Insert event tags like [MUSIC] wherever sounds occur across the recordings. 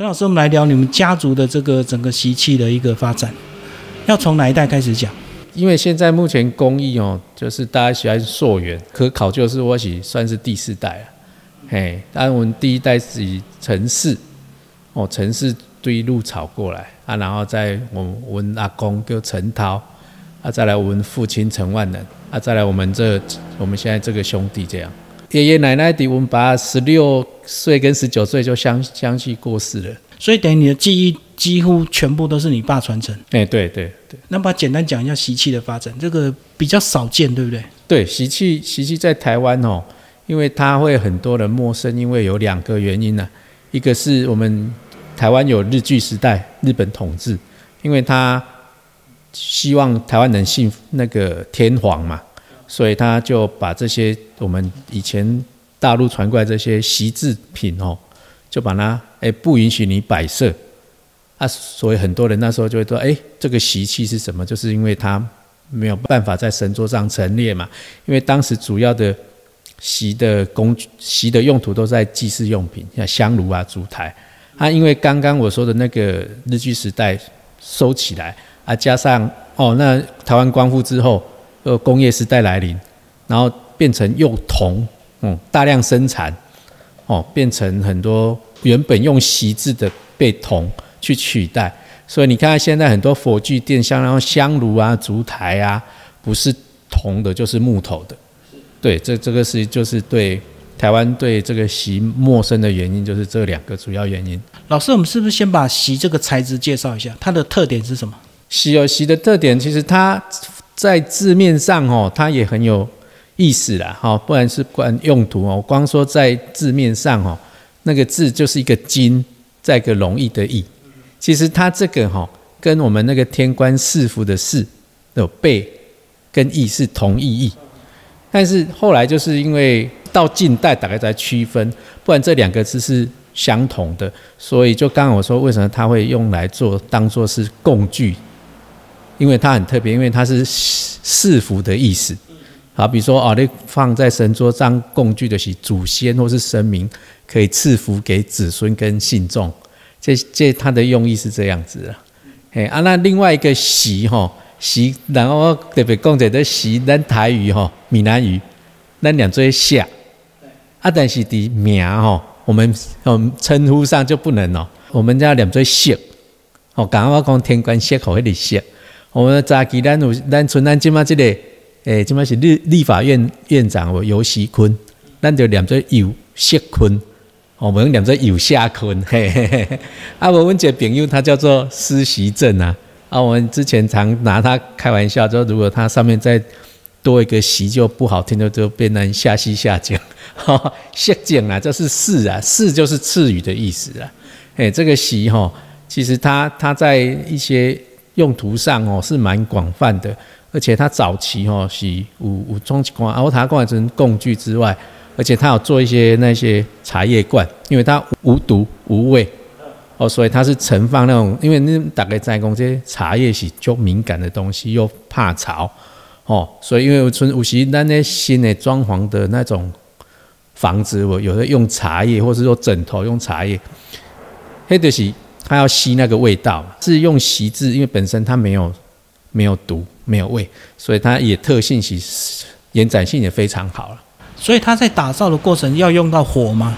陈老师，我们来聊你们家族的这个整个习气的一个发展，要从哪一代开始讲？因为现在目前工艺哦，就是大家喜欢溯源，可考究是我喜算是第四代了。嘿，但我们第一代是以陈氏，哦，陈氏对入草过来啊，然后再我们我们阿公叫陈涛，啊，再来我们父亲陈万能，啊，再来我们这我们现在这个兄弟这样。爷爷奶奶的我们爸十六岁跟十九岁就相相继过世了，所以等于你的记忆几乎全部都是你爸传承。哎，对对对。那么简单讲一下习气的发展，这个比较少见，对不对？对，习气习气在台湾哦，因为它会很多人陌生，因为有两个原因呢，一个是我们台湾有日据时代，日本统治，因为他希望台湾能信那个天皇嘛。所以他就把这些我们以前大陆传过来这些习制品哦，就把它哎不允许你摆设啊，所以很多人那时候就会说哎，这个习气是什么？就是因为它没有办法在神桌上陈列嘛，因为当时主要的习的工具习的用途都在祭祀用品，像香炉啊、烛台啊，因为刚刚我说的那个日据时代收起来啊，加上哦，那台湾光复之后。呃，工业时代来临，然后变成用铜，嗯，大量生产，哦，变成很多原本用锡制的被铜去取代，所以你看现在很多佛具店，像然后香炉啊、烛台啊，不是铜的，就是木头的。对，这这个是就是对台湾对这个席陌生的原因，就是这两个主要原因。老师，我们是不是先把席这个材质介绍一下？它的特点是什么？席有席的特点，其实它。在字面上哦，它也很有意思啦，哈，不然是关用途哦。光说在字面上哦，那个字就是一个金，再一个容易的易。其实它这个哈，跟我们那个天官赐福的赐的背跟易是同意义，但是后来就是因为到近代大概在区分，不然这两个字是相同的，所以就刚刚我说为什么它会用来做当做是工具。因为它很特别，因为它是赐福的意思。好，比如说哦，你放在神桌上供具的是祖先或是神明，可以赐福给子孙跟信众。这这它的用意是这样子的。哎啊，那另外一个习哈习，然后特别讲者的习，咱台语哈闽南语，咱两做下。啊，但是的名哈，我们嗯称呼上就不能哦，我们叫两做谢。哦，刚刚我讲天官谢口迄里写。我们早期咱有咱村咱今嘛这个，诶，今嘛是立立法院院长哦，尤锡坤，咱就念做尤锡坤，我们念做尤夏坤，嘿嘿嘿。啊，我问一个朋友，他叫做施习正啊，啊，我们之前常拿他开玩笑，说如果他上面再多一个习就不好听的，就变成下西下降，哈，[LAUGHS] 下降啊，这是士啊，士就是赐予的意思啊，诶，这个习哈，其实他他在一些。用途上哦是蛮广泛的，而且它早期哦是五五中关熬茶罐成工具之外，而且它有做一些那些茶叶罐，因为它无毒无味哦，所以它是盛放那种，因为那大概在讲这些茶叶是就敏感的东西，又怕潮哦，所以因为村有时那那新的装潢的那种房子，我有的用茶叶，或是说枕头用茶叶，黑的是。它要吸那个味道，是用锡制，因为本身它没有没有毒，没有味，所以它也特性是延展性也非常好了。所以它在打造的过程要用到火吗？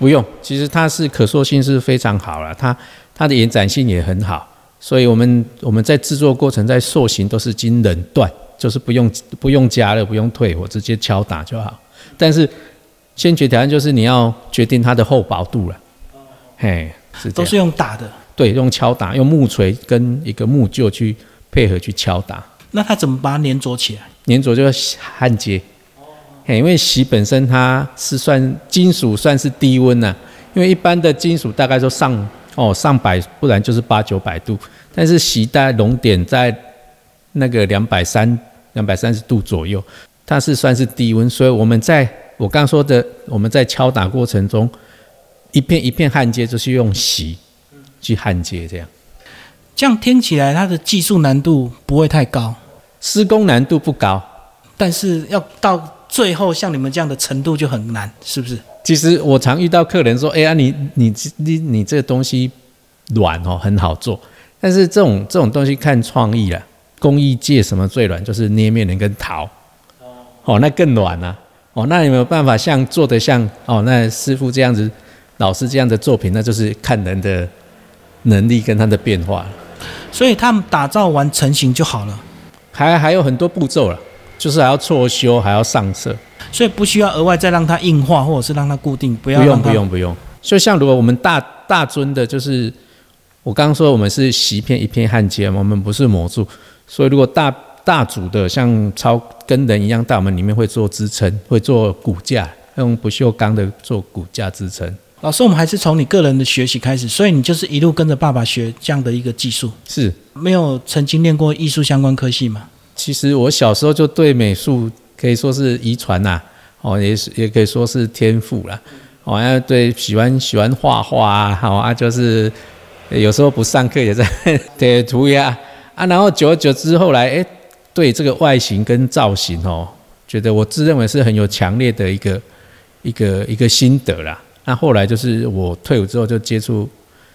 不用，其实它是可塑性是非常好了，它它的延展性也很好，所以我们我们在制作过程在塑形都是经冷锻，就是不用不用加热，不用退火，直接敲打就好。但是先决条件就是你要决定它的厚薄度了，嘿。都是用打的，对，用敲打，用木锤跟一个木臼去配合去敲打。那它怎么把它粘着起来？粘着就要焊接。哦。因为锡本身它是算金属，算是低温呐。因为一般的金属大概说上哦上百，不然就是八九百度。但是锡带熔点在那个两百三、两百三十度左右，它是算是低温。所以我们在我刚说的，我们在敲打过程中。一片一片焊接就是用锡去焊接，这样，这样听起来它的技术难度不会太高，施工难度不高，但是要到最后像你们这样的程度就很难，是不是？其实我常遇到客人说：“哎呀，你你你你这个东西软哦，很好做。”但是这种这种东西看创意了，工艺界什么最软？就是捏面人跟陶。哦，那更软啊！哦，那有没有办法像做的像哦那师傅这样子，老师这样的作品？那就是看人的能力跟他的变化。所以他们打造完成型就好了，还还有很多步骤了，就是还要错修，还要上色。所以不需要额外再让它硬化，或者是让它固定，不要不用不用不用。就像如果我们大大尊的，就是我刚刚说我们是席片一片焊接嘛，我们不是模铸，所以如果大大组的像超跟人一样大，我们里面会做支撑，会做骨架，用不锈钢的做骨架支撑。老师，我们还是从你个人的学习开始，所以你就是一路跟着爸爸学这样的一个技术，是没有曾经练过艺术相关科系吗？其实我小时候就对美术。可以说是遗传呐，哦，也是也可以说是天赋啦。哦，啊对喜欢喜欢画画啊，好啊，就是有时候不上课也在 [LAUGHS] 贴涂鸦啊，然后久而久之后来，哎，对这个外形跟造型哦，觉得我自认为是很有强烈的一个一个一个心得啦。那后来就是我退伍之后就接触，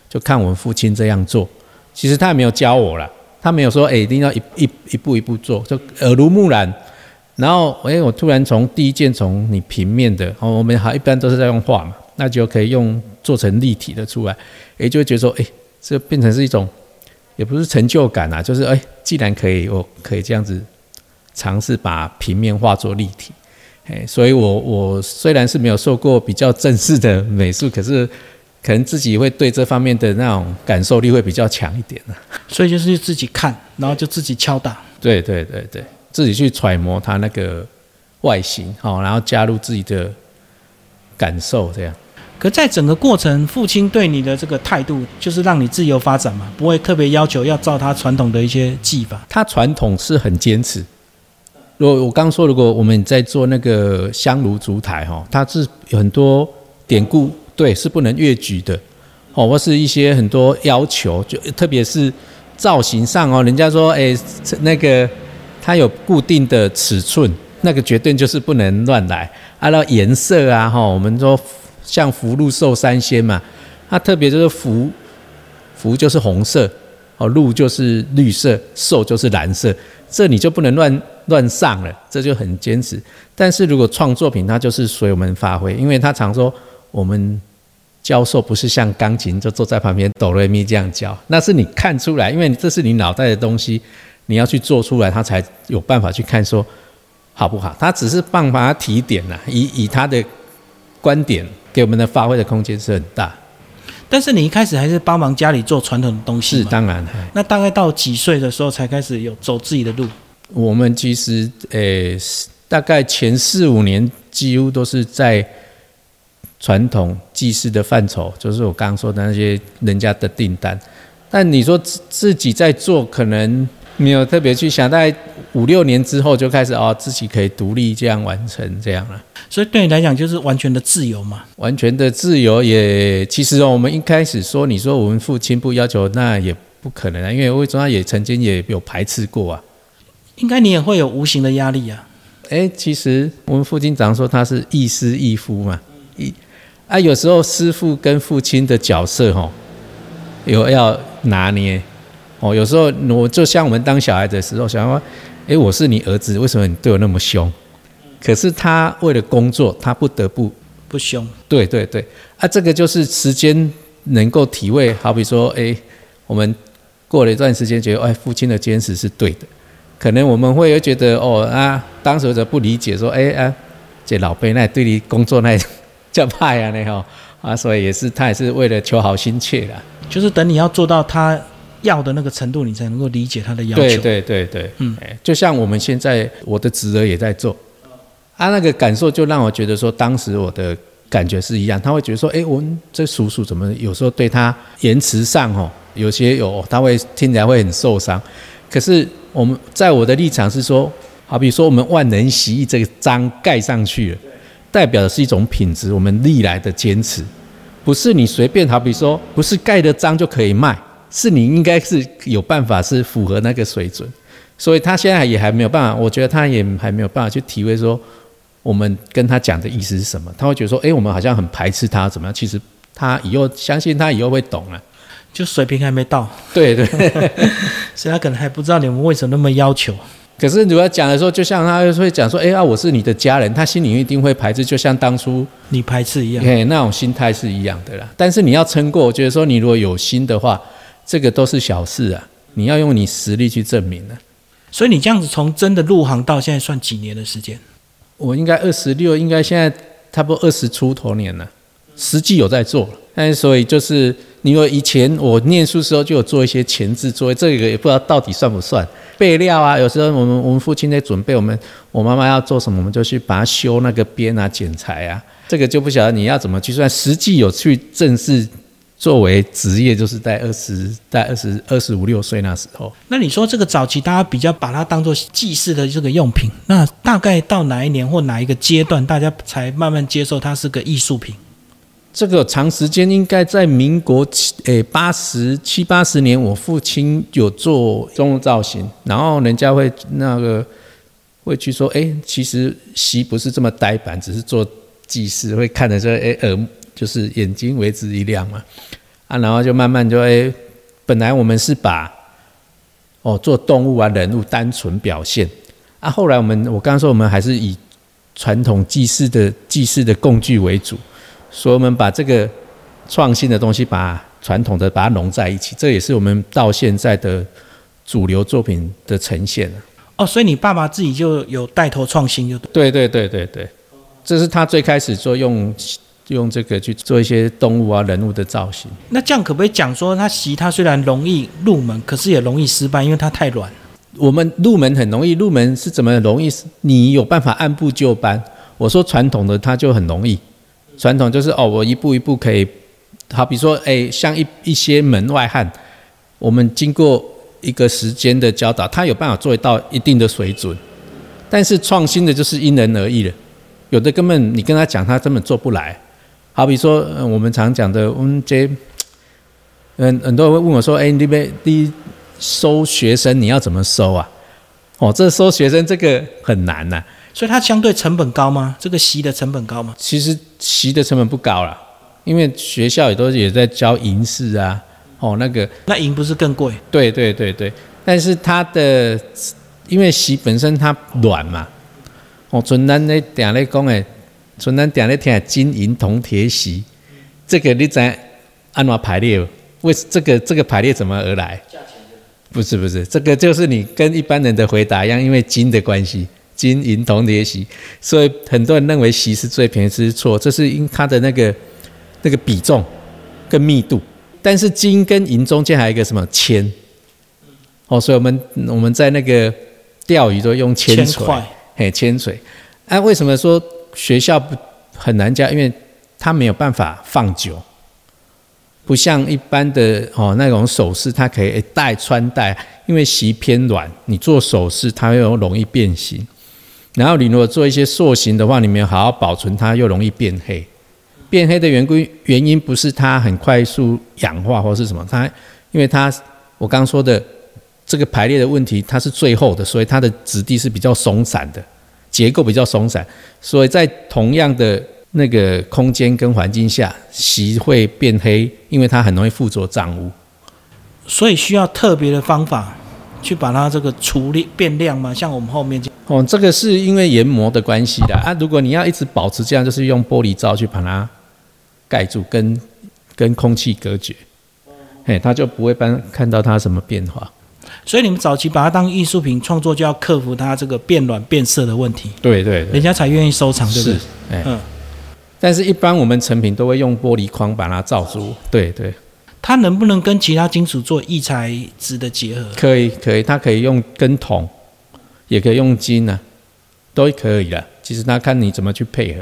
就看我们父亲这样做，其实他也没有教我啦，他没有说哎一定要一一一步一步做，就耳濡目染。然后，哎，我突然从第一件从你平面的，哦，我们还一般都是在用画嘛，那就可以用做成立体的出来，哎，就会觉得说，哎，这变成是一种，也不是成就感啊，就是哎，既然可以，我可以这样子尝试把平面画作立体，哎，所以我我虽然是没有受过比较正式的美术，可是可能自己会对这方面的那种感受力会比较强一点呢。所以就是自己看，然后就自己敲打。对对对对。自己去揣摩它那个外形，好，然后加入自己的感受，这样。可在整个过程，父亲对你的这个态度，就是让你自由发展嘛，不会特别要求要照他传统的一些技法。他传统是很坚持。如果我刚说，如果我们在做那个香炉烛台，哈，它是有很多典故，对，是不能越矩的，哦，或是一些很多要求，就特别是造型上哦，人家说，哎，那个。它有固定的尺寸，那个绝对就是不能乱来。按照颜色啊，哈，我们说像福禄寿三仙嘛，它特别就是福，福就是红色，哦，禄就是绿色，寿就是蓝色，这你就不能乱乱上了，这就很坚持。但是如果创作品，它就是随我们发挥，因为他常说我们教授不是像钢琴就坐在旁边哆来咪这样教，那是你看出来，因为这是你脑袋的东西。你要去做出来，他才有办法去看说好不好。他只是帮把它提点啊，以以他的观点给我们的发挥的空间是很大。但是你一开始还是帮忙家里做传统的东西是当然。那大概到几岁的时候才开始有走自己的路？我们其实诶，大概前四五年几乎都是在传统技师的范畴，就是我刚刚说的那些人家的订单。但你说自自己在做，可能。没有特别去想，大概五六年之后就开始哦，自己可以独立这样完成这样了。所以对你来讲就是完全的自由嘛？完全的自由也，其实哦，我们一开始说，你说我们父亲不要求，那也不可能啊，因为魏忠他也曾经也有排斥过啊。应该你也会有无形的压力啊。哎，其实我们父亲常说他是亦师亦父嘛，一啊，有时候师傅跟父亲的角色哈，有要拿捏。哦，有时候我就像我们当小孩的时候，想说，哎，我是你儿子，为什么你对我那么凶？可是他为了工作，他不得不不凶。对对对，啊，这个就是时间能够体会。好比说，哎，我们过了一段时间，觉得哎，父亲的坚持是对的。可能我们会有觉得，哦啊，当时者不理解，说，哎啊，这老辈那对你工作那 [LAUGHS] 叫派呀，那哈啊，所以也是他也是为了求好心切啦，就是等你要做到他。要的那个程度，你才能够理解他的要求。对对对对，嗯，就像我们现在，我的侄儿也在做，啊那个感受就让我觉得说，当时我的感觉是一样。他会觉得说，哎，我们这叔叔怎么有时候对他言辞上哦，有些有他会听起来会很受伤。可是我们在我的立场是说，好比说我们万能洗衣这个章盖上去了，代表的是一种品质，我们历来的坚持，不是你随便好比说，不是盖的章就可以卖。是你应该是有办法是符合那个水准，所以他现在也还没有办法，我觉得他也还没有办法去体会说，我们跟他讲的意思是什么，他会觉得说，哎，我们好像很排斥他怎么样？其实他以后相信他以后会懂了。就水平还没到，对对，[LAUGHS] 所以他可能还不知道你们为什么那么要求。可是你要讲的时候，就像他会讲说：“哎呀，我是你的家人。”他心里一定会排斥，就像当初你排斥一样，哎，那种心态是一样的啦。但是你要撑过，我觉得说你如果有心的话，这个都是小事啊。你要用你实力去证明的。所以你这样子从真的入行到现在算几年的时间？我应该二十六，应该现在差不多二十出头年了，实际有在做。但是所以就是。因为以前我念书时候就有做一些前置作业，这个也不知道到底算不算备料啊。有时候我们我们父亲在准备我们，我妈妈要做什么，我们就去把它修那个边啊、剪裁啊。这个就不晓得你要怎么去算。实际有去正式作为职业，就是在二十、在二十二十五六岁那时候。那你说这个早期大家比较把它当做祭祀的这个用品，那大概到哪一年或哪一个阶段，大家才慢慢接受它是个艺术品？这个长时间应该在民国七诶八十七八十年，我父亲有做钟造型，然后人家会那个会去说，哎，其实席不是这么呆板，只是做祭祀，会看的说，哎耳就是眼睛为之一亮嘛，啊，然后就慢慢就哎，本来我们是把哦做动物啊人物单纯表现，啊，后来我们我刚刚说我们还是以传统祭祀的祭祀的工具为主。所以，我们把这个创新的东西，把传统的把它融在一起，这也是我们到现在的主流作品的呈现哦，所以你爸爸自己就有带头创新，就对对对对对，这是他最开始做用用这个去做一些动物啊人物的造型。那这样可不可以讲说，他习他虽然容易入门，可是也容易失败，因为它太软。我们入门很容易，入门是怎么容易？你有办法按部就班。我说传统的，它就很容易。传统就是哦，我一步一步可以，好比说，哎，像一一些门外汉，我们经过一个时间的教导，他有办法做到一定的水准。但是创新的就是因人而异了，有的根本你跟他讲，他根本做不来。好比说，我们常讲的，嗯，这，嗯，很多人会问我说，哎，你边你收学生你要怎么收啊？哦，这收学生这个很难呐。所以它相对成本高吗？这个席的成本高吗？其实席的成本不高啦，因为学校也都也在教银饰啊，哦，那个那银不是更贵？对对对对，但是它的因为席本身它软嘛，哦，纯单咧点咧讲诶，纯单点咧听金银铜铁锡，这个你在按怎排列？为这个这个排列怎么而来？价钱不是不是，这个就是你跟一般人的回答一样，因为金的关系。金银铜铁锡，所以很多人认为锡是最便宜，是错。这是因它的那个那个比重跟密度。但是金跟银中间还有一个什么铅？哦，所以我们我们在那个钓鱼都用铅锤，嘿，铅锤。哎，为什么说学校不很难教？因为它没有办法放久，不像一般的哦那种首饰，它可以戴穿戴。因为锡偏软，你做首饰它又容易变形。然后你如果做一些塑形的话，你没有好好保存它，又容易变黑。变黑的原因原因不是它很快速氧化或是什么，它因为它我刚说的这个排列的问题，它是最后的，所以它的质地是比较松散的，结构比较松散，所以在同样的那个空间跟环境下，席会变黑，因为它很容易附着脏污，所以需要特别的方法。去把它这个处理变亮吗？像我们后面就哦，这个是因为研磨的关系的啊。如果你要一直保持这样，就是用玻璃罩去把它盖住，跟跟空气隔绝，嘿，它就不会搬看到它什么变化。所以你们早期把它当艺术品创作，就要克服它这个变软变色的问题。对对，人家才愿意收藏，对不对？嗯。但是，一般我们成品都会用玻璃框把它罩住。对对。它能不能跟其他金属做异材质的结合？可以，可以，它可以用跟铜，也可以用金啊，都可以的。其实那看你怎么去配合。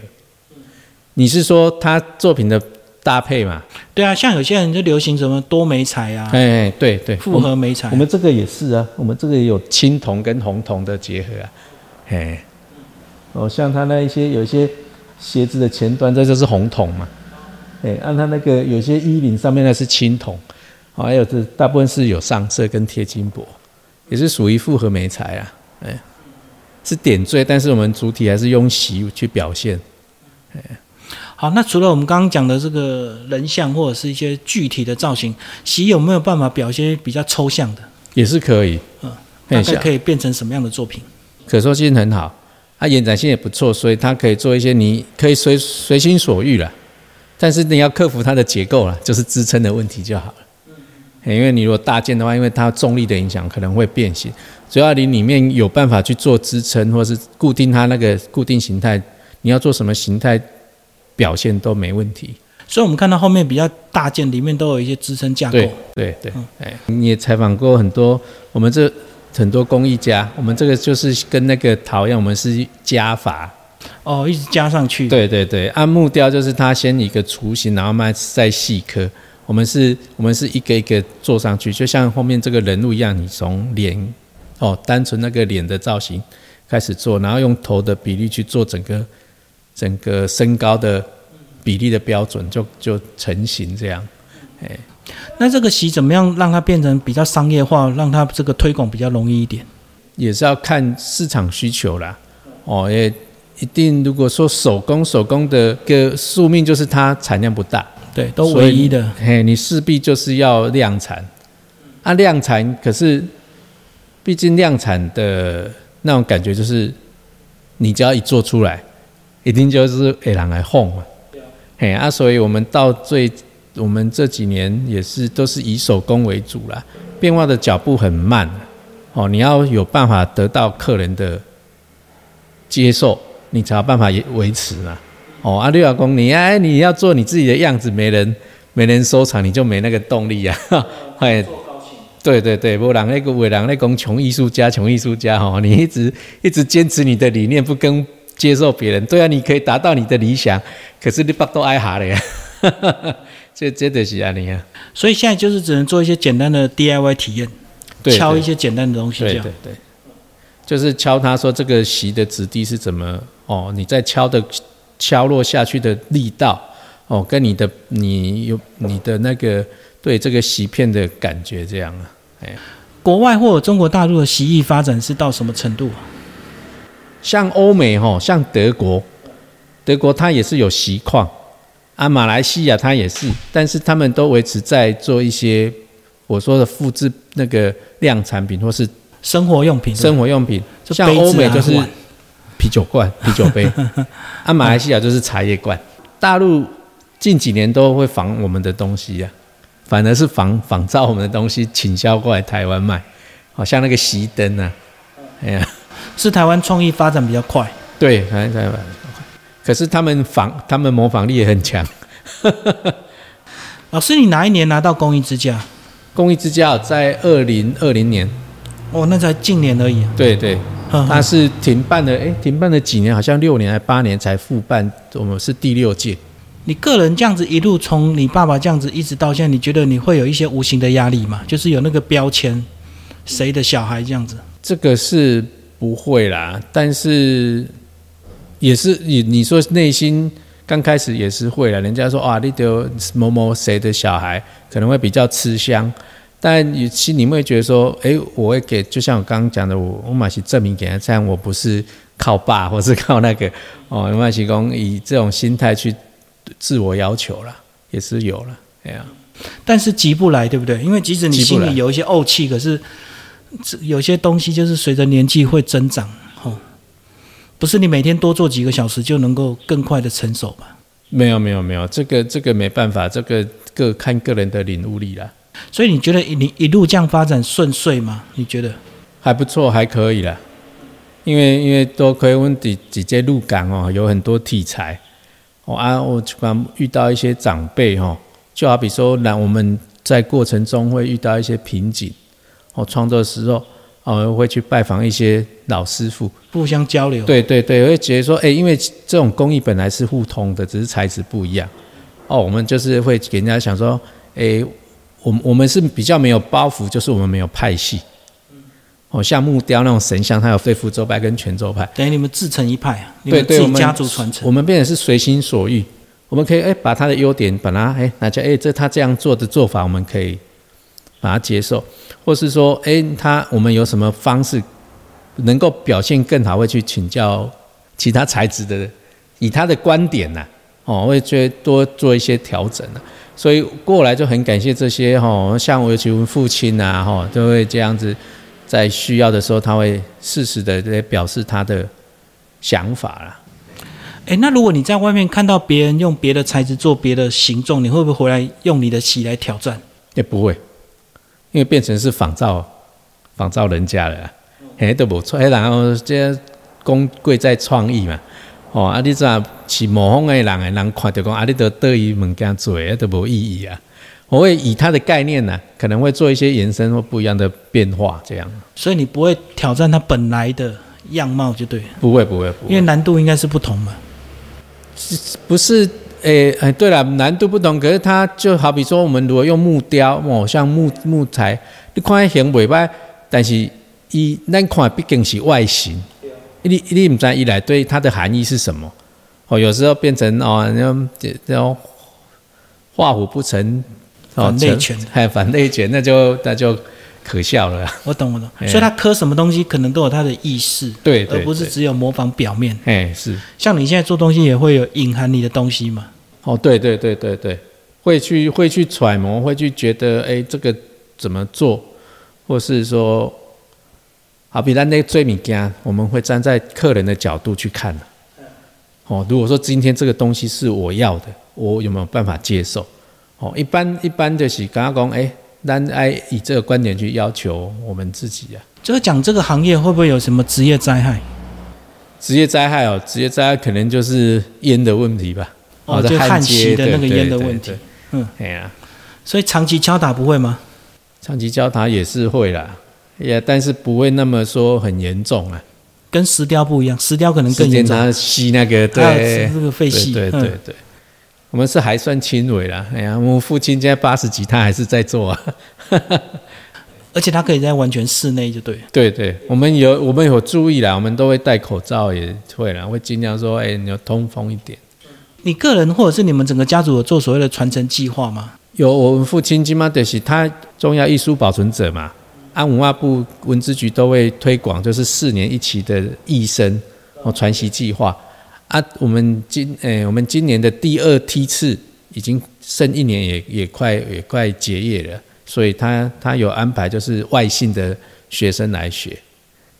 你是说他作品的搭配嘛？对啊，像有些人就流行什么多媒彩啊，哎，对对，复合媒彩。我们这个也是啊，我们这个也有青铜跟红铜的结合啊，哎，哦，像他那一些有一些鞋子的前端，这就是红铜嘛。哎，按他那个有些衣领上面那是青铜，还有这大部分是有上色跟贴金箔，也是属于复合媒彩啊。哎，是点缀，但是我们主体还是用席去表现。好，那除了我们刚刚讲的这个人像或者是一些具体的造型，席有没有办法表现比较抽象的？也是可以，嗯，大概可以变成什么样的作品？可塑性很好，它延展性也不错，所以它可以做一些你可以随随心所欲了。但是你要克服它的结构了，就是支撑的问题就好了。因为你如果大件的话，因为它重力的影响可能会变形，只要你里面有办法去做支撑，或是固定它那个固定形态，你要做什么形态表现都没问题。所以我们看到后面比较大件，里面都有一些支撑架构。对对对，哎，你也采访过很多我们这很多工艺家，我们这个就是跟那个陶一样，我们是加法。哦，一直加上去。对对对，按木雕就是它先一个雏形，然后慢慢再细刻。我们是，我们是一个一个做上去，就像后面这个人物一样，你从脸，哦，单纯那个脸的造型开始做，然后用头的比例去做整个整个身高的比例的标准，就就成型这样。哎，那这个席怎么样让它变成比较商业化，让它这个推广比较容易一点？也是要看市场需求啦。哦，也一定如果说手工手工的个宿命就是它产量不大。对，都唯一的。嘿，你势必就是要量产，啊，量产可是，毕竟量产的那种感觉就是，你只要一做出来，一定就是给人来哄嘛。嘿啊，所以我们到最，我们这几年也是都是以手工为主啦，变化的脚步很慢。哦，你要有办法得到客人的接受，你才有办法维持嘛。哦，阿六阿公，你哎，你要做你自己的样子，没人没人收藏，你就没那个动力呀。[LAUGHS] 哎，对对对，不然那个伟人那个穷艺术家，穷艺术家哈，你一直一直坚持你的理念，不跟接受别人，对啊，你可以达到你的理想，可是你不都挨哈了呀。这这的是啊，你啊。所以现在就是只能做一些简单的 DIY 体验，敲一些简单的东西，这样。对对对，就是敲他说这个席的质地是怎么哦，你在敲的。敲落下去的力道，哦，跟你的你有你的那个对这个席片的感觉这样啊，哎，国外或者中国大陆的席艺发展是到什么程度？像欧美哈，像德国，德国它也是有锡矿啊，马来西亚它也是，但是他们都维持在做一些我说的复制那个量产品或是生活用品，生活用品，像欧美就是。啤酒罐、啤酒杯，啊，马来西亚就是茶叶罐。大陆近几年都会仿我们的东西呀，反而是仿仿造我们的东西，倾销过来台湾卖。好像那个熄灯啊，哎呀，是台湾创意发展比较快。对，台湾台湾，可是他们仿，他们模仿力也很强。[LAUGHS] 老师，你哪一年拿到工艺之家？工艺之家在二零二零年。哦，那才近年而已。对对。它是停办了，哎，停办了几年，好像六年还八年才复办，我们是第六届。你个人这样子一路从你爸爸这样子一直到现在，你觉得你会有一些无形的压力吗？就是有那个标签，谁的小孩这样子？这个是不会啦，但是也是你你说内心刚开始也是会啦，人家说啊，你得某某谁的小孩可能会比较吃香。但你心里会觉得说，哎，我会给，就像我刚刚讲的，我我马是证明给他，这样我不是靠爸，或是靠那个哦，马西公以这种心态去自我要求了，也是有了，哎呀，但是急不来，对不对？因为即使你心里有一些怄气，可是有些东西就是随着年纪会增长，哦，不是你每天多做几个小时就能够更快的成熟吧？没有没有没有，这个这个没办法，这个各看个人的领悟力了。所以你觉得你一路这样发展顺遂吗？你觉得还不错，还可以了。因为因为多亏我们几几届入港哦，有很多题材哦啊，我刚遇到一些长辈哦，就好比说，那我们在过程中会遇到一些瓶颈哦，创作的时候哦，会去拜访一些老师傅，互相交流。对对对，会觉得说，哎，因为这种工艺本来是互通的，只是材质不一样哦，我们就是会给人家想说，哎。我我们是比较没有包袱，就是我们没有派系。哦，像木雕那种神像，它有非福州派跟泉州派。等于你们自成一派啊？对对，我们家族传承。我们变成是随心所欲，我们可以哎把他的优点，把它哎拿下，哎这他这样做的做法，我们可以把它接受，或是说哎他我们有什么方式能够表现更好，会去请教其他材质的，以他的观点呐，哦，会去多做一些调整啊。所以过来就很感谢这些哈，像我尤其我父亲呐，哈，都会这样子，在需要的时候，他会适时的来表示他的想法啦。哎，那如果你在外面看到别人用别的材质做别的形状，你会不会回来用你的漆来挑战？也不会，因为变成是仿造，仿造人家了，嘿都不错。然后这工贵在创意嘛，哦，啊，你这是模仿的人诶，人看到讲啊，你都得意物件做，都无意义啊。我会以它的概念呢，可能会做一些延伸或不一样的变化，这样。所以你不会挑战它本来的样貌，就对。不会，不会，不会，因为难度应该是不同嘛。不是，诶，诶，对了，难度不同，可是它就好比说，我们如果用木雕，哦，像木木材，你看形袂歹，但是伊咱看毕竟是外形，你你唔知伊来对它的含义是什么？哦，有时候变成哦，那那画虎不成反内卷，哎反内卷，那就那就。可笑了，我懂我懂，所以他刻什么东西可能都有他的意识，对，而不是只有模仿表面。哎，是，像你现在做东西也会有隐含你的东西嘛？哦，对对对对对，会去会去揣摩，会去觉得，哎，这个怎么做，或是说，好比咱那最物件，我们会站在客人的角度去看。哦，如果说今天这个东西是我要的，我有没有办法接受？哦，一般一般就是刚刚讲，哎。单爱以这个观点去要求我们自己啊，就是讲这个行业会不会有什么职业灾害？职业灾害哦，职业灾害可能就是烟的问题吧。哦，就焊锡的那个烟的问题。嗯，哎呀，所以长期敲打不会吗？长期敲打也是会啦，也但是不会那么说很严重啊。跟石雕不一样，石雕可能更严重。吸那个对，这个废气。对对对。我们是还算轻微啦，哎呀，我父亲现在八十几，他还是在做啊，[LAUGHS] 而且他可以在完全室内就对。对对，我们有我们有注意啦，我们都会戴口罩，也会啦，会尽量说，哎，你要通风一点。你个人或者是你们整个家族有做所谓的传承计划吗？有，我们父亲金马德西，他重要艺术保存者嘛，安文化部文资局都会推广，就是四年一期的艺生哦传习计划。啊，我们今诶，我们今年的第二梯次已经剩一年，也也快也快结业了，所以他他有安排，就是外姓的学生来学，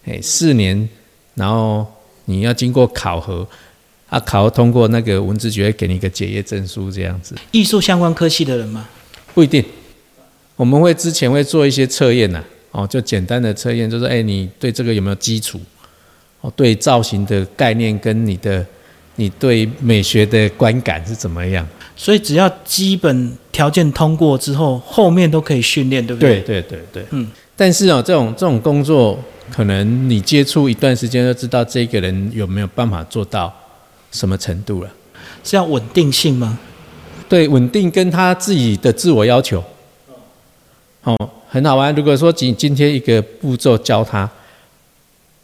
诶，四年，然后你要经过考核，啊，考核通过那个文字局会给你一个结业证书，这样子。艺术相关科系的人吗？不一定，我们会之前会做一些测验呐，哦，就简单的测验，就是诶，你对这个有没有基础？哦，对造型的概念跟你的。你对美学的观感是怎么样？所以只要基本条件通过之后，后面都可以训练，对不对？对对对对。嗯。但是哦，这种这种工作，可能你接触一段时间就知道这个人有没有办法做到什么程度了。是要稳定性吗？对，稳定跟他自己的自我要求。哦，很好玩。如果说今今天一个步骤教他，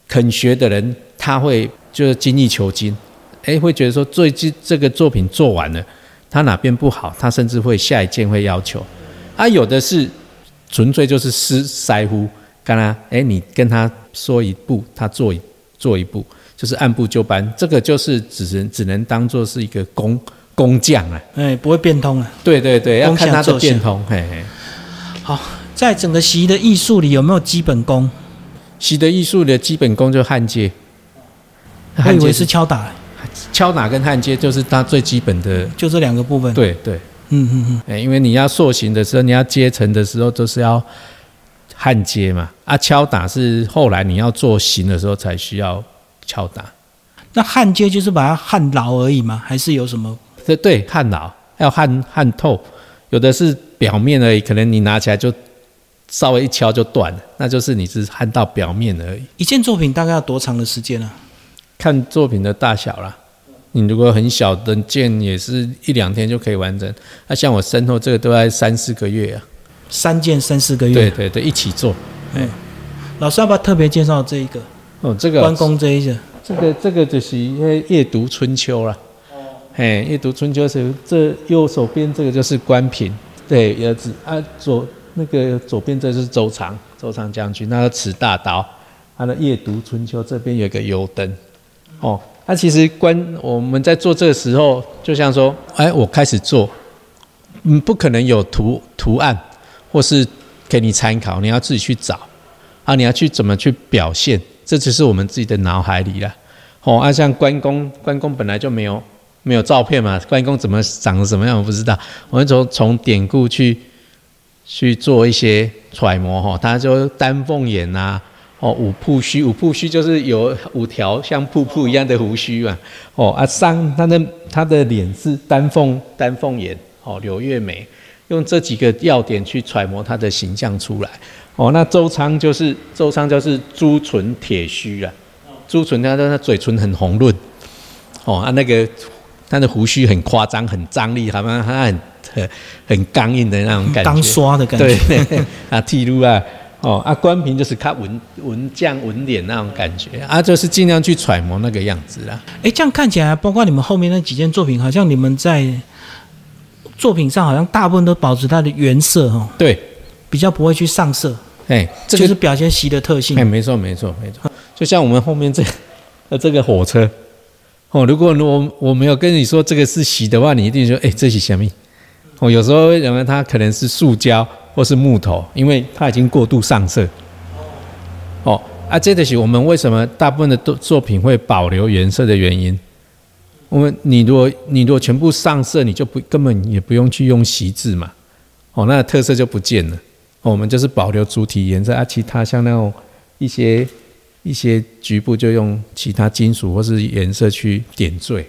肯学的人，他会就是精益求精。哎，会觉得说最近这个作品做完了，他哪边不好，他甚至会下一件会要求。啊，有的是纯粹就是失塞乎，干啦，哎，你跟他说一步，他做一做一步，就是按部就班。这个就是只能只能当做是一个工工匠啊。哎，不会变通啊。对对对，要看他的变通。嘿嘿。好，在整个习的艺术里有没有基本功？习的艺术的基本功就焊接。我以为是敲打。敲打跟焊接就是它最基本的，就这两个部分。对对，嗯嗯嗯。哎，因为你要塑形的时候，你要接成的时候，都是要焊接嘛。啊，敲打是后来你要做形的时候才需要敲打。那焊接就是把它焊牢而已吗？还是有什么？对对，焊牢要焊焊透，有的是表面而已，可能你拿起来就稍微一敲就断了，那就是你是焊到表面而已。一件作品大概要多长的时间呢？看作品的大小啦，你如果很小的件，也是一两天就可以完成。那像我身后这个都在三四个月啊，三件三四个月。对对对，一起做。哎，老师要不要特别介绍这一个？哦，这个关公这一个，这个这个就是夜读春秋了。哦，哎，夜读春秋是这右手边这个就是关平，对儿子啊，左那个左边这是周长，周长将军，那个持大刀。他的夜读春秋这边有一个油灯，哦，那其实关我们在做这个时候，就像说，哎，我开始做，嗯，不可能有图图案或是给你参考，你要自己去找，啊，你要去怎么去表现，这只是我们自己的脑海里了，哦，啊，像关公，关公本来就没有没有照片嘛，关公怎么长得什么样我不知道，我们从从典故去去做一些揣摩，哈，他就丹凤眼呐。哦，五瀑须，五瀑须就是有五条像瀑布一样的胡须嘛。哦，啊，上他的他的脸是丹凤丹凤眼，哦，柳月眉，用这几个要点去揣摩他的形象出来。哦，那周仓就是周仓就是朱唇铁须啊，朱唇他的他嘴唇很红润。哦，啊，那个他的胡须很夸张，很张力，好像他很很很刚硬的那种感觉，刚刷的感觉。对，[LAUGHS] 啊，剃度啊。哦，啊，关平就是看文文将文脸那种感觉，啊，就是尽量去揣摩那个样子啦。哎，这样看起来，包括你们后面那几件作品，好像你们在作品上好像大部分都保持它的原色哦。对，比较不会去上色。哎，这就是表现习的特性。哎，没错，没错，没错。就像我们后面这 [LAUGHS] 呃这个火车，哦，如果我我没有跟你说这个是习的话，你一定说，哎，这是什么？哦，有时候认为它可能是塑胶。或是木头，因为它已经过度上色。哦，啊，这就是我们为什么大部分的作作品会保留原色的原因。我们你如果你如果全部上色，你就不根本也不用去用锡制嘛。哦，那特色就不见了。我们就是保留主体颜色，啊，其他像那种一些一些局部就用其他金属或是颜色去点缀。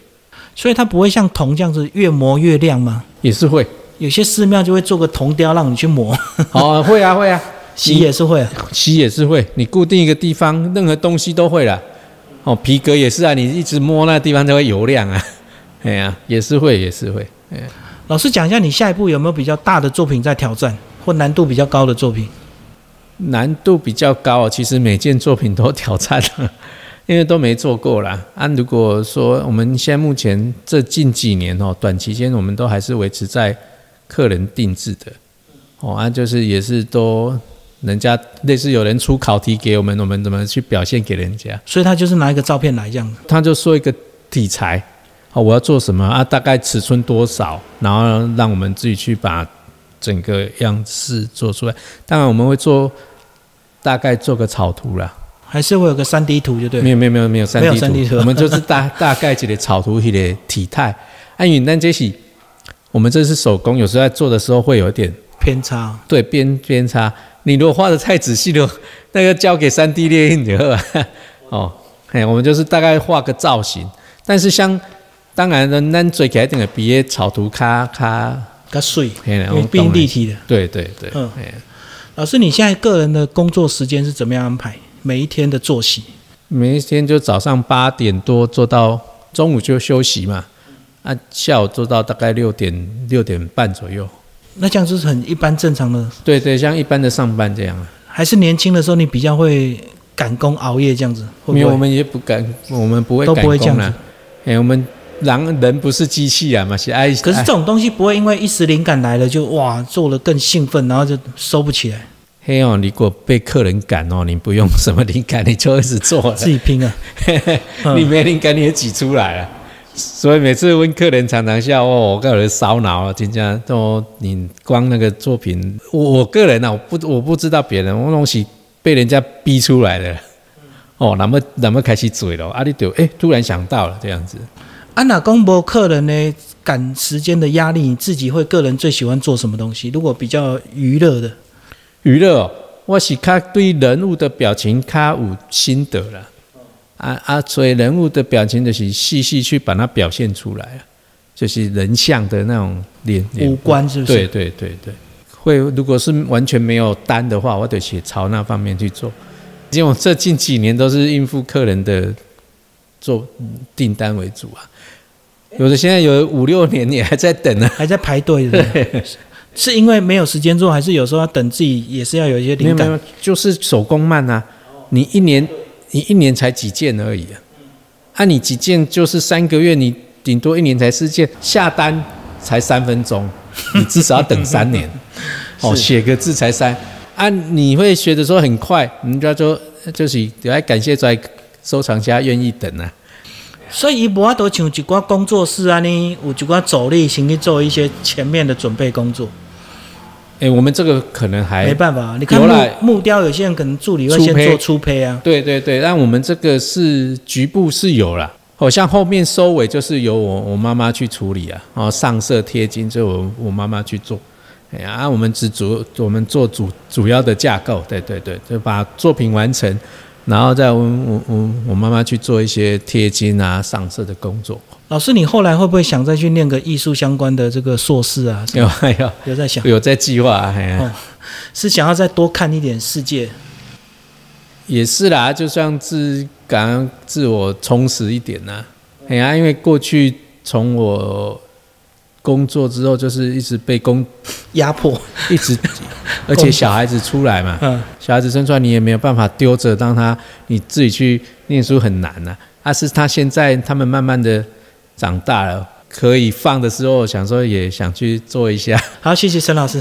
所以它不会像铜这样子越磨越亮吗？也是会。有些寺庙就会做个铜雕让你去磨，[LAUGHS] 哦，会啊会啊，洗也是会，洗也是会，你固定一个地方，任何东西都会了，哦，皮革也是啊，你一直摸那地方就会油亮啊，[LAUGHS] 哎呀，也是会也是会，哎，老师讲一下，你下一步有没有比较大的作品在挑战，或难度比较高的作品？难度比较高，其实每件作品都挑战了，[LAUGHS] 因为都没做过啦。啊如果说我们现在目前这近几年哦，短期间我们都还是维持在。客人定制的，哦啊，就是也是都人家类似有人出考题给我们，我们怎么去表现给人家？所以他就是拿一个照片来这样，他就说一个题材，哦，我要做什么啊？大概尺寸多少？然后让我们自己去把整个样式做出来。当然我们会做大概做个草图啦，还是会有个三 D 图，就对。没有没有没有没有三 D 图，我们就是大大概几个草图一的体态。按云南这些。我们这是手工，有时候在做的时候会有一点偏差。对，偏偏差。你如果画的太仔细了，那个交给三 D 列印就好 [LAUGHS] 哦，嘿，我们就是大概画个造型。但是像当然呢，咱最起来定的比草图卡卡卡碎，因为变立体的。对对对。嗯。老师，你现在个人的工作时间是怎么样安排？每一天的作息？每一天就早上八点多做到中午就休息嘛。啊，下午做到大概六点六点半左右，那这样就是很一般正常的。对对，像一般的上班这样啊。还是年轻的时候你比较会赶工熬夜这样子？没有，我们也不敢，我们不会都不会这样子。哎，我们人人不是机器啊嘛，是爱。可是这种东西不会因为一时灵感来了就哇做了更兴奋，然后就收不起来。嘿哦，如果被客人赶哦，你不用什么灵感，你就一直做了，自己拼啊。[LAUGHS] 你没灵感你也挤出来了。所以每次问客人常常笑哦，我个人烧脑啊，真正都你光那个作品，我我个人呢，我不我不知道别人，我东西被人家逼出来的，[LAUGHS] 哦，那么那么开始嘴了，啊，你就哎突然想到了这样子。啊，那公博客人呢赶时间的压力，你自己会个人最喜欢做什么东西？如果比较娱乐的，娱乐，我是看对人物的表情看有心得了。啊啊！所以人物的表情就是细细去把它表现出来啊，就是人像的那种脸五官是不是？对对对对，会如果是完全没有单的话，我得写朝那方面去做。因为我这近几年都是应付客人的做订单为主啊，有的现在有五六年你还在等呢，还在排队的，[LAUGHS] 是因为没有时间做，还是有时候要等自己也是要有一些灵感？就是手工慢啊，你一年。你一年才几件而已啊？按你几件就是三个月，你顶多一年才四件，下单才三分钟，你至少要等三年。[LAUGHS] 哦，写个字才三，啊你会学的时候很快，人家说就是来感谢在收藏家愿意等啊。所以伊无法度像一寡工作室啊，呢有一寡走力先去做一些前面的准备工作。哎，我们这个可能还没办法，你看木木雕，有些人可能助理会先做粗胚啊。对对对，但我们这个是局部是有了，好像后面收尾就是由我我妈妈去处理啊，哦上色贴金就我我妈妈去做。哎呀，我们只主我们做主主要的架构，对对对，就把作品完成。然后再我我我我妈妈去做一些贴金啊、上色的工作。老师，你后来会不会想再去念个艺术相关的这个硕士啊？有有有在想，有在计划。哦，是想要再多看一点世界。也是啦，就像自感自我充实一点呐。哎呀，因为过去从我。工作之后就是一直被工压迫，一直，[LAUGHS] 而且小孩子出来嘛，嗯，小孩子生出来你也没有办法丢着，让他你自己去念书很难呐。但是他现在他们慢慢的长大了，可以放的时候，想说也想去做一下。好，谢谢陈老师。